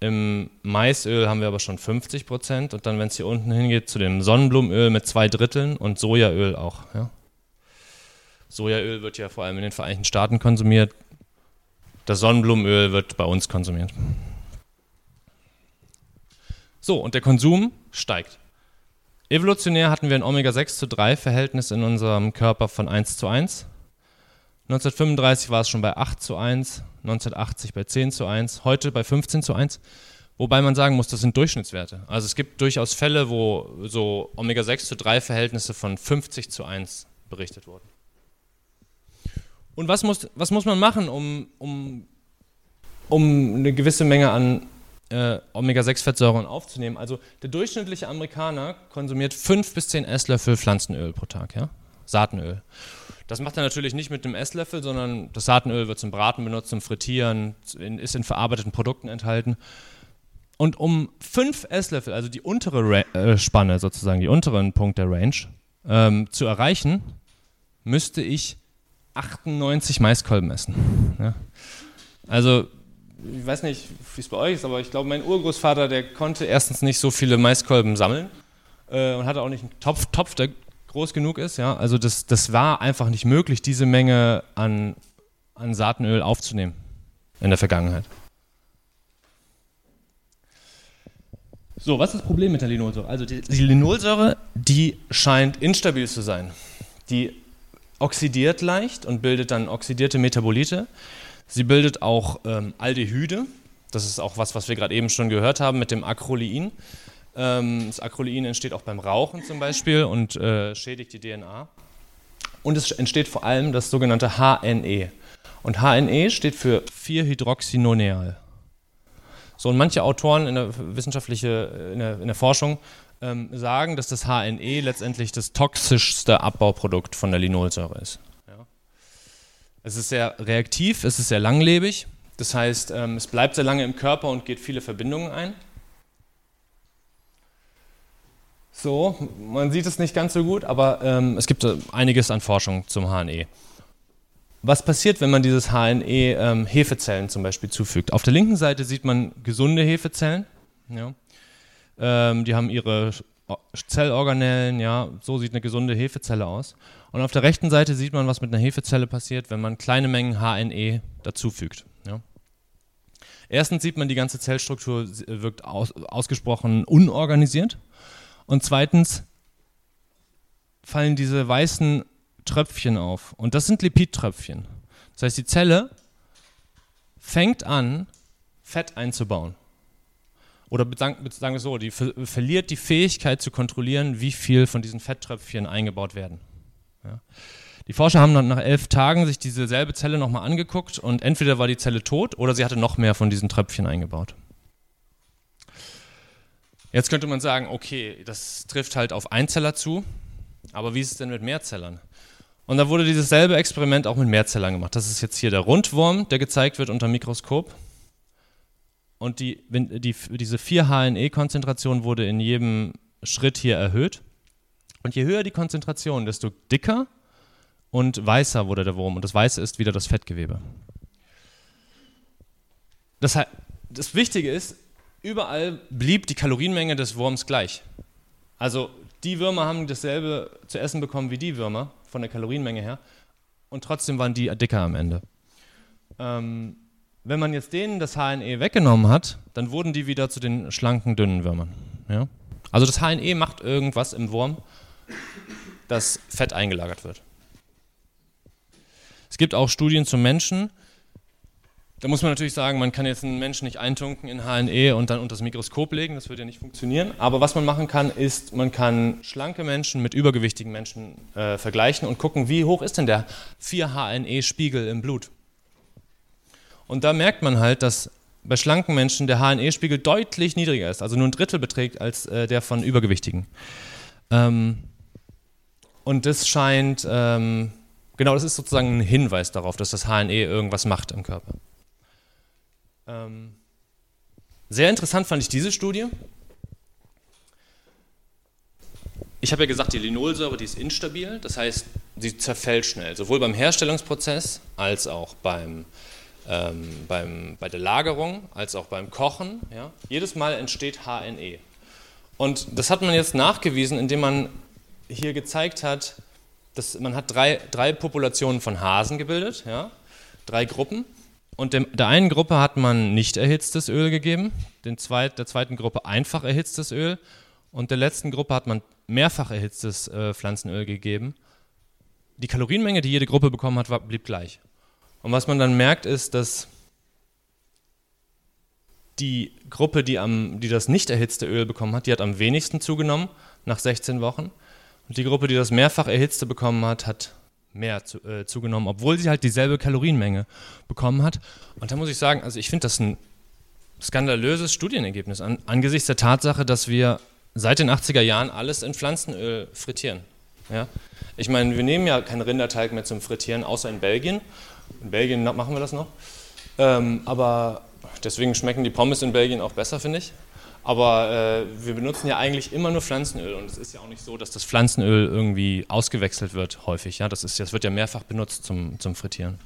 im Maisöl haben wir aber schon 50% und dann, wenn es hier unten hingeht, zu dem Sonnenblumenöl mit zwei Dritteln und Sojaöl auch. Ja. Sojaöl wird ja vor allem in den Vereinigten Staaten konsumiert, das Sonnenblumenöl wird bei uns konsumiert. So, und der Konsum steigt. Evolutionär hatten wir ein Omega-6 zu 3 Verhältnis in unserem Körper von 1 zu 1. 1935 war es schon bei 8 zu 1, 1980 bei 10 zu 1, heute bei 15 zu 1. Wobei man sagen muss, das sind Durchschnittswerte. Also es gibt durchaus Fälle, wo so Omega-6 zu 3 Verhältnisse von 50 zu 1 berichtet wurden. Und was muss, was muss man machen, um, um, um eine gewisse Menge an äh, Omega-6-Fettsäuren aufzunehmen? Also der durchschnittliche Amerikaner konsumiert 5 bis 10 Esslöffel Pflanzenöl pro Tag, ja? Saatenöl. Das macht er natürlich nicht mit einem Esslöffel, sondern das Saatenöl wird zum Braten benutzt, zum Frittieren, ist in verarbeiteten Produkten enthalten. Und um 5 Esslöffel, also die untere Ra äh, Spanne sozusagen, die unteren Punkt der Range, ähm, zu erreichen, müsste ich 98 Maiskolben essen. Ja. Also, ich weiß nicht, wie es bei euch ist, aber ich glaube, mein Urgroßvater, der konnte erstens nicht so viele Maiskolben sammeln äh, und hatte auch nicht einen Topf, Topf, der groß genug ist. Ja. Also, das, das war einfach nicht möglich, diese Menge an, an Saatenöl aufzunehmen in der Vergangenheit. So, was ist das Problem mit der Linolsäure? Also die, die Linolsäure, die scheint instabil zu sein. Die oxidiert leicht und bildet dann oxidierte Metabolite. Sie bildet auch ähm, Aldehyde. Das ist auch was, was wir gerade eben schon gehört haben mit dem Acrolein. Ähm, das Acrolein entsteht auch beim Rauchen zum Beispiel und äh, schädigt die DNA. Und es entsteht vor allem das sogenannte HNE. Und HNE steht für 4-Hydroxynoneal. So, und manche Autoren in der, wissenschaftliche, in der, in der Forschung ähm, sagen, dass das HNE letztendlich das toxischste Abbauprodukt von der Linolsäure ist. Ja. Es ist sehr reaktiv, es ist sehr langlebig, das heißt, ähm, es bleibt sehr lange im Körper und geht viele Verbindungen ein. So, man sieht es nicht ganz so gut, aber ähm, es gibt einiges an Forschung zum HNE. Was passiert, wenn man dieses HNE ähm, Hefezellen zum Beispiel zufügt? Auf der linken Seite sieht man gesunde Hefezellen. Ja. Ähm, die haben ihre Zellorganellen, ja, so sieht eine gesunde Hefezelle aus. Und auf der rechten Seite sieht man, was mit einer Hefezelle passiert, wenn man kleine Mengen HNE dazufügt. Ja. Erstens sieht man, die ganze Zellstruktur wirkt aus, ausgesprochen unorganisiert. Und zweitens fallen diese weißen Tröpfchen auf. Und das sind Lipidtröpfchen. Das heißt, die Zelle fängt an, Fett einzubauen oder sagen wir so, die ver verliert die Fähigkeit zu kontrollieren, wie viel von diesen Fetttröpfchen eingebaut werden. Ja. Die Forscher haben dann nach elf Tagen sich diese selbe Zelle nochmal angeguckt und entweder war die Zelle tot oder sie hatte noch mehr von diesen Tröpfchen eingebaut. Jetzt könnte man sagen, okay, das trifft halt auf Einzeller zu, aber wie ist es denn mit Mehrzellern? Und da wurde dieses selbe Experiment auch mit Mehrzellern gemacht. Das ist jetzt hier der Rundwurm, der gezeigt wird unter Mikroskop. Und die, die, diese 4-HNE-Konzentration wurde in jedem Schritt hier erhöht. Und je höher die Konzentration, desto dicker und weißer wurde der Wurm. Und das Weiße ist wieder das Fettgewebe. Das, das Wichtige ist, überall blieb die Kalorienmenge des Wurms gleich. Also die Würmer haben dasselbe zu essen bekommen wie die Würmer, von der Kalorienmenge her. Und trotzdem waren die dicker am Ende. Ähm, wenn man jetzt denen das HNE weggenommen hat, dann wurden die wieder zu den schlanken, dünnen Würmern. Ja? Also das HNE macht irgendwas im Wurm, dass Fett eingelagert wird. Es gibt auch Studien zum Menschen. Da muss man natürlich sagen, man kann jetzt einen Menschen nicht eintunken in HNE und dann unter das Mikroskop legen, das würde ja nicht funktionieren. Aber was man machen kann, ist, man kann schlanke Menschen mit übergewichtigen Menschen äh, vergleichen und gucken, wie hoch ist denn der 4-HNE-Spiegel im Blut. Und da merkt man halt, dass bei schlanken Menschen der HNE-Spiegel deutlich niedriger ist, also nur ein Drittel beträgt als äh, der von Übergewichtigen. Ähm, und das scheint, ähm, genau, das ist sozusagen ein Hinweis darauf, dass das HNE irgendwas macht im Körper. Ähm, sehr interessant fand ich diese Studie. Ich habe ja gesagt, die Linolsäure, die ist instabil, das heißt, sie zerfällt schnell, sowohl beim Herstellungsprozess als auch beim, ähm, beim, bei der Lagerung, als auch beim Kochen. Ja. Jedes Mal entsteht HNE. Und das hat man jetzt nachgewiesen, indem man hier gezeigt hat, dass man hat drei, drei Populationen von Hasen gebildet, ja, drei Gruppen. Und dem, der einen Gruppe hat man nicht erhitztes Öl gegeben, den zweit, der zweiten Gruppe einfach erhitztes Öl und der letzten Gruppe hat man mehrfach erhitztes äh, Pflanzenöl gegeben. Die Kalorienmenge, die jede Gruppe bekommen hat, war, blieb gleich. Und was man dann merkt, ist, dass die Gruppe, die, am, die das nicht erhitzte Öl bekommen hat, die hat am wenigsten zugenommen nach 16 Wochen. Und die Gruppe, die das mehrfach erhitzte bekommen hat, hat mehr zu, äh, zugenommen, obwohl sie halt dieselbe Kalorienmenge bekommen hat. Und da muss ich sagen, also ich finde das ein skandalöses Studienergebnis an, angesichts der Tatsache, dass wir seit den 80er Jahren alles in Pflanzenöl frittieren. Ja? Ich meine, wir nehmen ja keinen Rinderteig mehr zum Frittieren, außer in Belgien. In Belgien machen wir das noch. Ähm, aber deswegen schmecken die Pommes in Belgien auch besser, finde ich. Aber äh, wir benutzen ja eigentlich immer nur Pflanzenöl und es ist ja auch nicht so, dass das Pflanzenöl irgendwie ausgewechselt wird häufig. Ja? Das, ist, das wird ja mehrfach benutzt zum, zum Frittieren.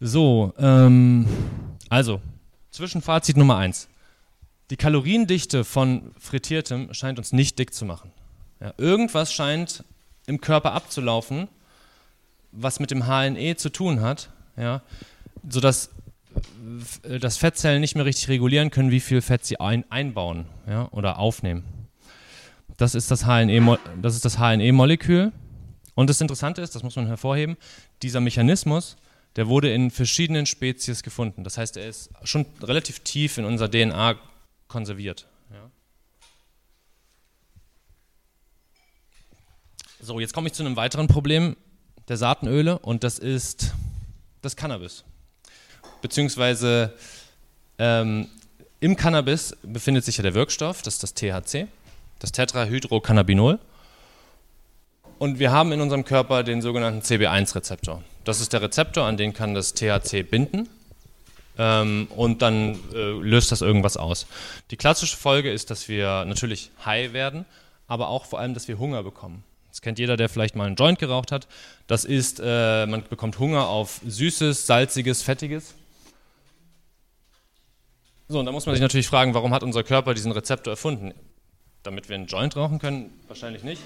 So, ähm, also, Zwischenfazit Nummer 1. Die Kaloriendichte von Frittiertem scheint uns nicht dick zu machen. Ja, irgendwas scheint im Körper abzulaufen, was mit dem HNE zu tun hat, ja, sodass äh, dass Fettzellen nicht mehr richtig regulieren können, wie viel Fett sie ein, einbauen ja, oder aufnehmen. Das ist das HNE-Molekül. HNE und das Interessante ist, das muss man hervorheben, dieser Mechanismus, der wurde in verschiedenen Spezies gefunden. Das heißt, er ist schon relativ tief in unserer DNA konserviert. Ja. So, jetzt komme ich zu einem weiteren Problem der Saatenöle und das ist das Cannabis beziehungsweise ähm, im Cannabis befindet sich ja der Wirkstoff, das ist das THC, das Tetrahydrocannabinol. Und wir haben in unserem Körper den sogenannten CB1-Rezeptor. Das ist der Rezeptor, an den kann das THC binden ähm, und dann äh, löst das irgendwas aus. Die klassische Folge ist, dass wir natürlich high werden, aber auch vor allem, dass wir Hunger bekommen. Das kennt jeder, der vielleicht mal einen Joint geraucht hat. Das ist, äh, man bekommt Hunger auf Süßes, Salziges, Fettiges. So, und da muss man sich natürlich fragen, warum hat unser Körper diesen Rezeptor erfunden? Damit wir einen Joint rauchen können? Wahrscheinlich nicht.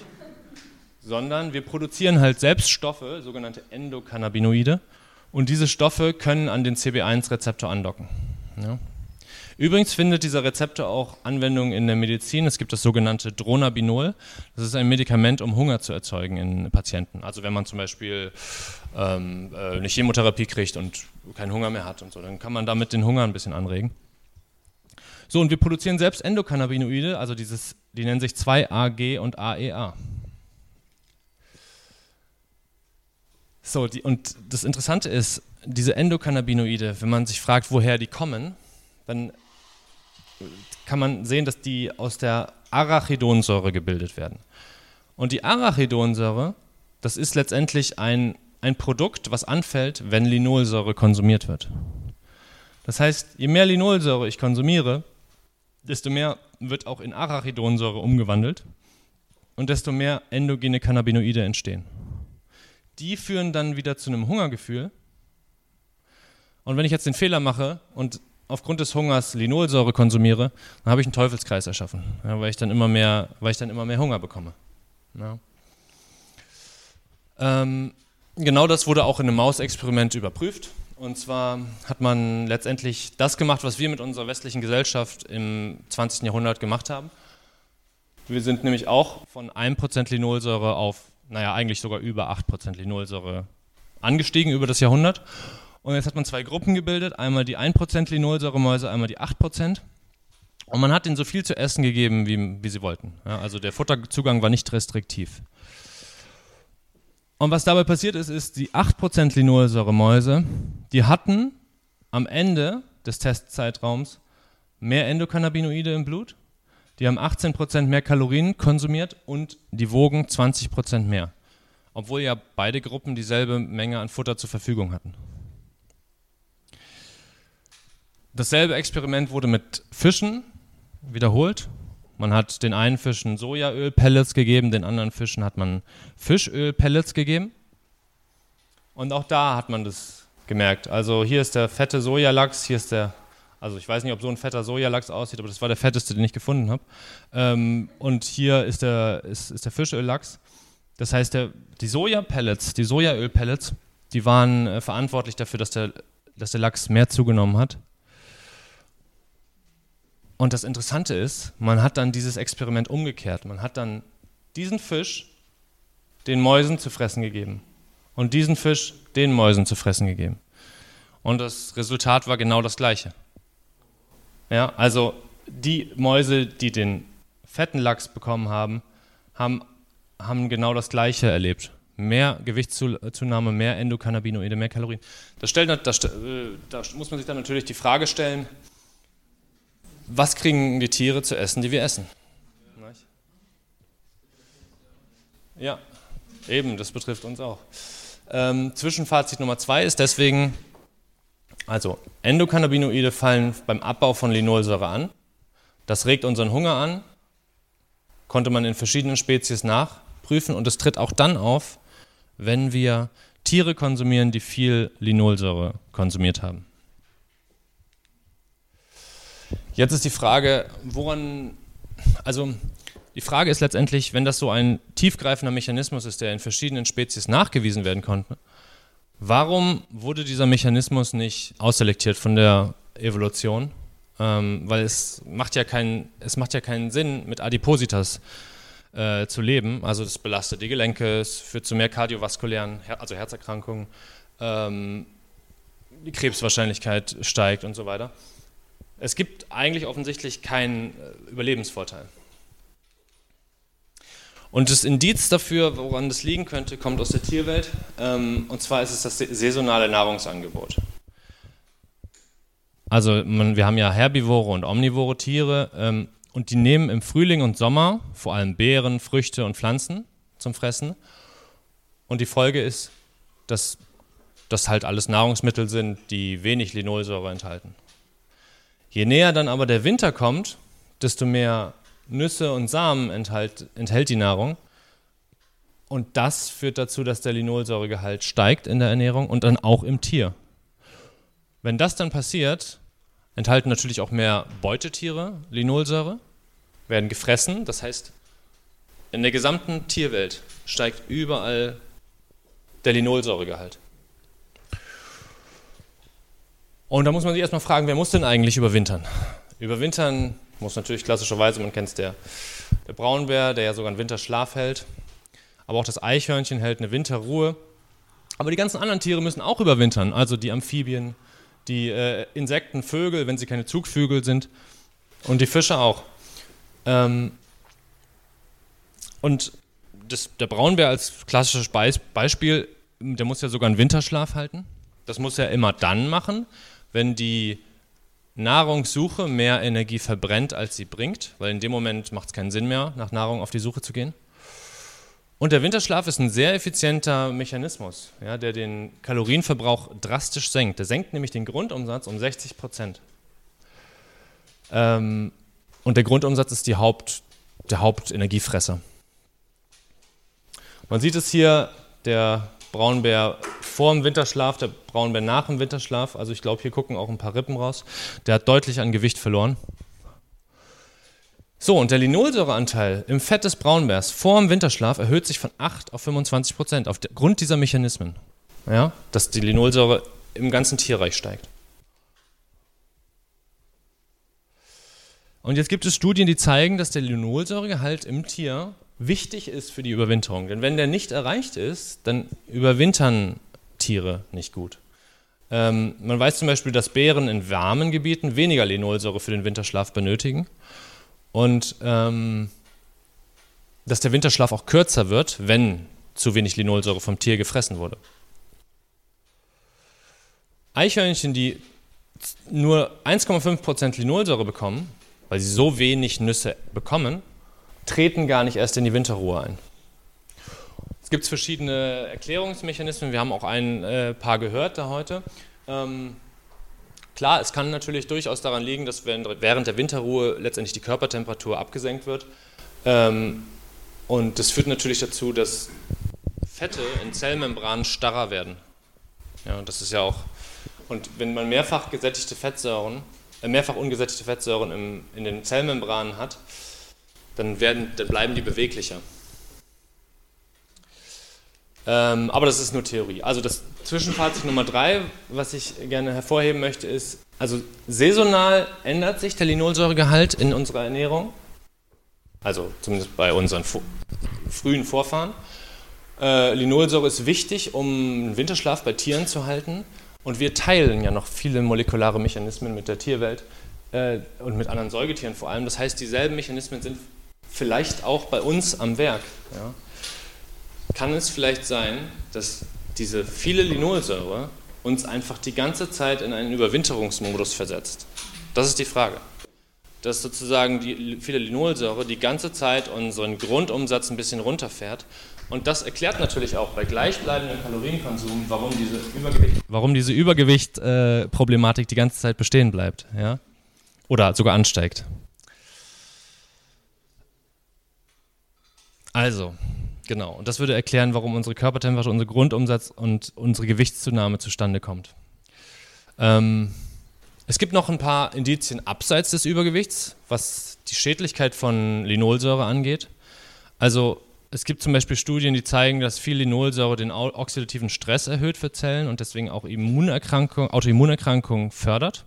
Sondern wir produzieren halt selbst Stoffe, sogenannte Endokannabinoide, und diese Stoffe können an den CB1-Rezeptor andocken. Ja. Übrigens findet dieser Rezeptor auch Anwendung in der Medizin. Es gibt das sogenannte Dronabinol. Das ist ein Medikament, um Hunger zu erzeugen in Patienten. Also wenn man zum Beispiel ähm, äh, eine Chemotherapie kriegt und keinen Hunger mehr hat und so, dann kann man damit den Hunger ein bisschen anregen. So, und wir produzieren selbst Endokannabinoide, also dieses, die nennen sich 2-AG und AEA. E so, die, und das Interessante ist, diese Endokannabinoide, wenn man sich fragt, woher die kommen, dann kann man sehen, dass die aus der Arachidonsäure gebildet werden. Und die Arachidonsäure, das ist letztendlich ein, ein Produkt, was anfällt, wenn Linolsäure konsumiert wird. Das heißt, je mehr Linolsäure ich konsumiere, desto mehr wird auch in Arachidonsäure umgewandelt und desto mehr endogene Cannabinoide entstehen. Die führen dann wieder zu einem Hungergefühl. Und wenn ich jetzt den Fehler mache und aufgrund des Hungers Linolsäure konsumiere, dann habe ich einen Teufelskreis erschaffen, ja, weil, ich dann immer mehr, weil ich dann immer mehr Hunger bekomme. Ja. Ähm, genau das wurde auch in einem Mausexperiment überprüft. Und zwar hat man letztendlich das gemacht, was wir mit unserer westlichen Gesellschaft im 20. Jahrhundert gemacht haben. Wir sind nämlich auch von 1% Linolsäure auf, naja, eigentlich sogar über 8% Linolsäure angestiegen über das Jahrhundert. Und jetzt hat man zwei Gruppen gebildet, einmal die 1% Linolsäuremäuse, einmal die 8%. Und man hat ihnen so viel zu essen gegeben, wie, wie sie wollten. Ja, also der Futterzugang war nicht restriktiv. Und was dabei passiert ist, ist, die 8% Linolsäuremäuse, die hatten am Ende des Testzeitraums mehr Endokannabinoide im Blut, die haben 18% mehr Kalorien konsumiert und die wogen 20% mehr. Obwohl ja beide Gruppen dieselbe Menge an Futter zur Verfügung hatten. Dasselbe Experiment wurde mit Fischen wiederholt. Man hat den einen Fischen Sojaöl-Pellets gegeben, den anderen Fischen hat man Fischöl-Pellets gegeben. Und auch da hat man das gemerkt. Also hier ist der fette Sojalachs, hier ist der, also ich weiß nicht, ob so ein fetter Sojalachs aussieht, aber das war der fetteste, den ich gefunden habe. Ähm, und hier ist der, ist, ist der Fischöllachs. Das heißt, der, die Sojapellets, die Sojaölpellets, die waren äh, verantwortlich dafür, dass der, dass der Lachs mehr zugenommen hat. Und das Interessante ist, man hat dann dieses Experiment umgekehrt. Man hat dann diesen Fisch den Mäusen zu fressen gegeben und diesen Fisch den Mäusen zu fressen gegeben. Und das Resultat war genau das gleiche. Ja, also die Mäuse, die den fetten Lachs bekommen haben, haben, haben genau das gleiche erlebt. Mehr Gewichtszunahme, mehr Endokannabinoide, mehr Kalorien. Das stellt, das, äh, da muss man sich dann natürlich die Frage stellen, was kriegen die Tiere zu essen, die wir essen? Ja, eben, das betrifft uns auch. Ähm, Zwischenfazit Nummer zwei ist deswegen, also Endokannabinoide fallen beim Abbau von Linolsäure an. Das regt unseren Hunger an, konnte man in verschiedenen Spezies nachprüfen und es tritt auch dann auf, wenn wir Tiere konsumieren, die viel Linolsäure konsumiert haben. Jetzt ist die Frage, woran, also die Frage ist letztendlich, wenn das so ein tiefgreifender Mechanismus ist, der in verschiedenen Spezies nachgewiesen werden konnte, warum wurde dieser Mechanismus nicht ausselektiert von der Evolution? Ähm, weil es macht, ja keinen, es macht ja keinen Sinn, mit Adipositas äh, zu leben. Also das belastet die Gelenke, es führt zu mehr kardiovaskulären, also Herzerkrankungen, ähm, die Krebswahrscheinlichkeit steigt und so weiter. Es gibt eigentlich offensichtlich keinen äh, Überlebensvorteil. Und das Indiz dafür, woran das liegen könnte, kommt aus der Tierwelt. Ähm, und zwar ist es das saisonale Nahrungsangebot. Also wir haben ja herbivore und omnivore Tiere ähm, und die nehmen im Frühling und Sommer vor allem Beeren, Früchte und Pflanzen zum Fressen. Und die Folge ist, dass das halt alles Nahrungsmittel sind, die wenig Linolsäure enthalten. Je näher dann aber der Winter kommt, desto mehr Nüsse und Samen enthält, enthält die Nahrung. Und das führt dazu, dass der Linolsäuregehalt steigt in der Ernährung und dann auch im Tier. Wenn das dann passiert, enthalten natürlich auch mehr Beutetiere Linolsäure, werden gefressen. Das heißt, in der gesamten Tierwelt steigt überall der Linolsäuregehalt. Und da muss man sich erstmal fragen, wer muss denn eigentlich überwintern? Überwintern muss natürlich klassischerweise, man kennt es, der, der Braunbär, der ja sogar einen Winterschlaf hält. Aber auch das Eichhörnchen hält eine Winterruhe. Aber die ganzen anderen Tiere müssen auch überwintern, also die Amphibien, die äh, Insekten, Vögel, wenn sie keine Zugvögel sind, und die Fische auch. Ähm, und das, der Braunbär als klassisches Beispiel, der muss ja sogar einen Winterschlaf halten. Das muss er immer dann machen, wenn die Nahrungssuche mehr Energie verbrennt, als sie bringt, weil in dem Moment macht es keinen Sinn mehr, nach Nahrung auf die Suche zu gehen. Und der Winterschlaf ist ein sehr effizienter Mechanismus, ja, der den Kalorienverbrauch drastisch senkt. Der senkt nämlich den Grundumsatz um 60 Prozent. Ähm, und der Grundumsatz ist die Haupt, der Hauptenergiefresser. Man sieht es hier, der Braunbär vor dem Winterschlaf, der Braunbär nach dem Winterschlaf. Also ich glaube, hier gucken auch ein paar Rippen raus. Der hat deutlich an Gewicht verloren. So, und der Linolsäureanteil im Fett des Braunbärs vor dem Winterschlaf erhöht sich von 8 auf 25 Prozent aufgrund dieser Mechanismen. Ja, dass die Linolsäure im ganzen Tierreich steigt. Und jetzt gibt es Studien, die zeigen, dass der Linolsäuregehalt im Tier wichtig ist für die Überwinterung. Denn wenn der nicht erreicht ist, dann überwintern Tiere nicht gut. Ähm, man weiß zum Beispiel, dass Bären in warmen Gebieten weniger Linolsäure für den Winterschlaf benötigen und ähm, dass der Winterschlaf auch kürzer wird, wenn zu wenig Linolsäure vom Tier gefressen wurde. Eichhörnchen, die nur 1,5% Linolsäure bekommen, weil sie so wenig Nüsse bekommen, treten gar nicht erst in die Winterruhe ein. Es gibt verschiedene Erklärungsmechanismen. Wir haben auch ein äh, paar gehört da heute. Ähm, Klar, es kann natürlich durchaus daran liegen, dass während der Winterruhe letztendlich die Körpertemperatur abgesenkt wird. Ähm, und das führt natürlich dazu, dass Fette in Zellmembranen starrer werden. Ja, das ist ja auch. Und wenn man mehrfach gesättigte Fettsäuren, äh, mehrfach ungesättigte Fettsäuren im, in den Zellmembranen hat, dann, werden, dann bleiben die beweglicher. Ähm, aber das ist nur Theorie. Also das Zwischenfazit Nummer drei, was ich gerne hervorheben möchte, ist, also saisonal ändert sich der Linolsäuregehalt in unserer Ernährung. Also zumindest bei unseren frühen Vorfahren. Äh, Linolsäure ist wichtig, um einen Winterschlaf bei Tieren zu halten. Und wir teilen ja noch viele molekulare Mechanismen mit der Tierwelt äh, und mit anderen Säugetieren vor allem. Das heißt, dieselben Mechanismen sind vielleicht auch bei uns am Werk. Ja? Kann es vielleicht sein, dass diese viele Linolsäure uns einfach die ganze Zeit in einen Überwinterungsmodus versetzt? Das ist die Frage. Dass sozusagen die viele Linolsäure die ganze Zeit unseren Grundumsatz ein bisschen runterfährt und das erklärt natürlich auch bei gleichbleibendem Kalorienkonsum, warum diese Übergewicht, warum diese Übergewicht-Problematik äh, die ganze Zeit bestehen bleibt. Ja? Oder sogar ansteigt. Also, genau. Und das würde erklären, warum unsere Körpertemperatur, unser Grundumsatz und unsere Gewichtszunahme zustande kommt. Ähm, es gibt noch ein paar Indizien abseits des Übergewichts, was die Schädlichkeit von Linolsäure angeht. Also es gibt zum Beispiel Studien, die zeigen, dass viel Linolsäure den oxidativen Stress erhöht für Zellen und deswegen auch Immunerkrankung, Autoimmunerkrankungen fördert.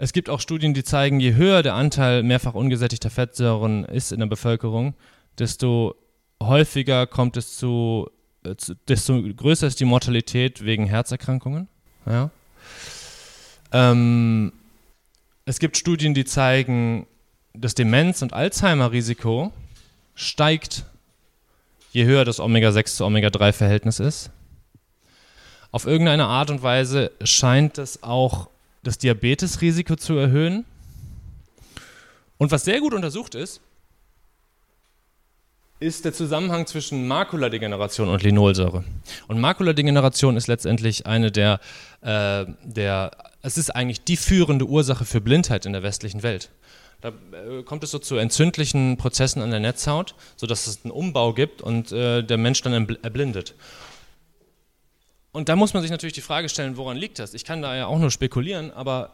Es gibt auch Studien, die zeigen, je höher der Anteil mehrfach ungesättigter Fettsäuren ist in der Bevölkerung, desto häufiger kommt es zu, äh, zu desto größer ist die Mortalität wegen Herzerkrankungen. Ja. Ähm, es gibt Studien, die zeigen, das Demenz- und Alzheimer-Risiko steigt, je höher das Omega-6 zu Omega-3-Verhältnis ist. Auf irgendeine Art und Weise scheint es auch das Diabetesrisiko zu erhöhen. Und was sehr gut untersucht ist, ist der Zusammenhang zwischen Makuladegeneration und Linolsäure. Und Makuladegeneration ist letztendlich eine der, äh, der, es ist eigentlich die führende Ursache für Blindheit in der westlichen Welt. Da äh, kommt es so zu entzündlichen Prozessen an der Netzhaut, sodass es einen Umbau gibt und äh, der Mensch dann erblindet. Und da muss man sich natürlich die Frage stellen, woran liegt das? Ich kann da ja auch nur spekulieren, aber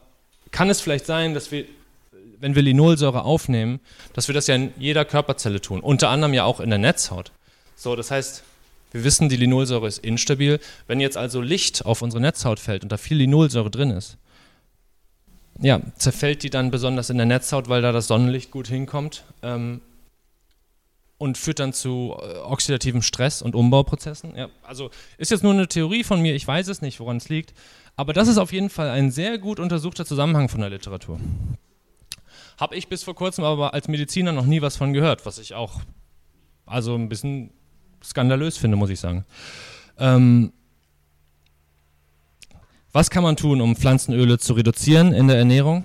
kann es vielleicht sein, dass wir, wenn wir Linolsäure aufnehmen, dass wir das ja in jeder Körperzelle tun, unter anderem ja auch in der Netzhaut. So, das heißt, wir wissen, die Linolsäure ist instabil. Wenn jetzt also Licht auf unsere Netzhaut fällt und da viel Linolsäure drin ist, ja, zerfällt die dann besonders in der Netzhaut, weil da das Sonnenlicht gut hinkommt ähm, und führt dann zu äh, oxidativem Stress und Umbauprozessen. Ja, also ist jetzt nur eine Theorie von mir, ich weiß es nicht, woran es liegt, aber das ist auf jeden Fall ein sehr gut untersuchter Zusammenhang von der Literatur. Habe ich bis vor kurzem aber als Mediziner noch nie was von gehört, was ich auch also ein bisschen skandalös finde, muss ich sagen. Ähm, was kann man tun, um Pflanzenöle zu reduzieren in der Ernährung?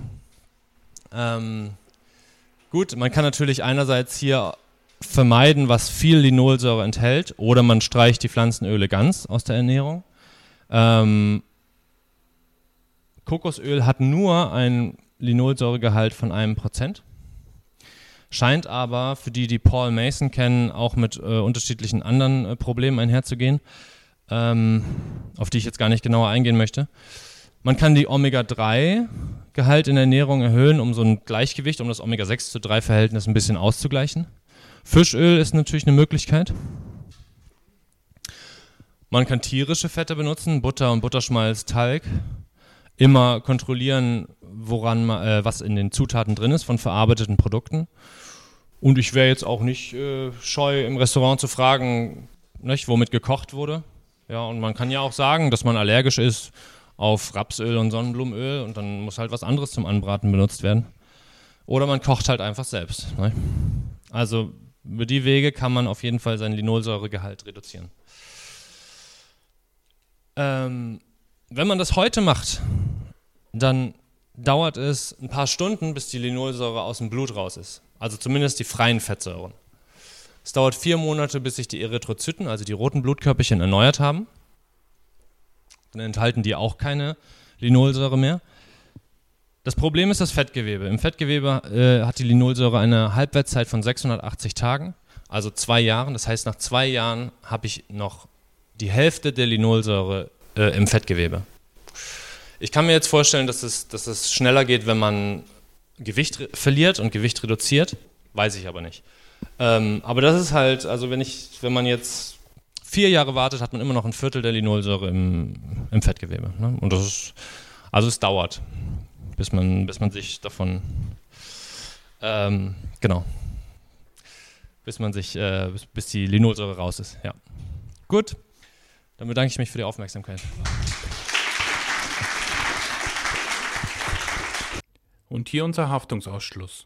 Ähm, gut, man kann natürlich einerseits hier vermeiden, was viel Linolsäure enthält, oder man streicht die Pflanzenöle ganz aus der Ernährung. Ähm, Kokosöl hat nur ein Linolsäuregehalt von einem Prozent, scheint aber für die, die Paul Mason kennen, auch mit äh, unterschiedlichen anderen äh, Problemen einherzugehen ähm, auf die ich jetzt gar nicht genauer eingehen möchte. Man kann die Omega-3-Gehalt in der Ernährung erhöhen, um so ein Gleichgewicht, um das Omega-6 zu 3-Verhältnis ein bisschen auszugleichen. Fischöl ist natürlich eine Möglichkeit. Man kann tierische Fette benutzen, Butter und Butterschmalz, Talg. Immer kontrollieren, woran äh, was in den Zutaten drin ist von verarbeiteten Produkten. Und ich wäre jetzt auch nicht äh, scheu, im Restaurant zu fragen, nicht, womit gekocht wurde. Ja, und man kann ja auch sagen, dass man allergisch ist auf Rapsöl und Sonnenblumenöl und dann muss halt was anderes zum Anbraten benutzt werden. Oder man kocht halt einfach selbst. Ne? Also über die Wege kann man auf jeden Fall seinen Linolsäuregehalt reduzieren. Ähm, wenn man das heute macht, dann dauert es ein paar Stunden, bis die Linolsäure aus dem Blut raus ist. Also zumindest die freien Fettsäuren. Es dauert vier Monate, bis sich die Erythrozyten, also die roten Blutkörperchen, erneuert haben. dann enthalten die auch keine Linolsäure mehr. Das Problem ist das Fettgewebe. Im Fettgewebe äh, hat die Linolsäure eine Halbwertszeit von 680 Tagen, also zwei Jahren. Das heißt, nach zwei Jahren habe ich noch die Hälfte der Linolsäure äh, im Fettgewebe. Ich kann mir jetzt vorstellen, dass es, dass es schneller geht, wenn man Gewicht verliert und Gewicht reduziert. Weiß ich aber nicht. Ähm, aber das ist halt, also wenn ich, wenn man jetzt vier Jahre wartet, hat man immer noch ein Viertel der Linolsäure im, im Fettgewebe. Ne? Und das ist, also es dauert, bis man, bis man sich davon, ähm, genau, bis man sich, äh, bis, bis die Linolsäure raus ist. Ja. Gut, dann bedanke ich mich für die Aufmerksamkeit. Und hier unser Haftungsausschluss.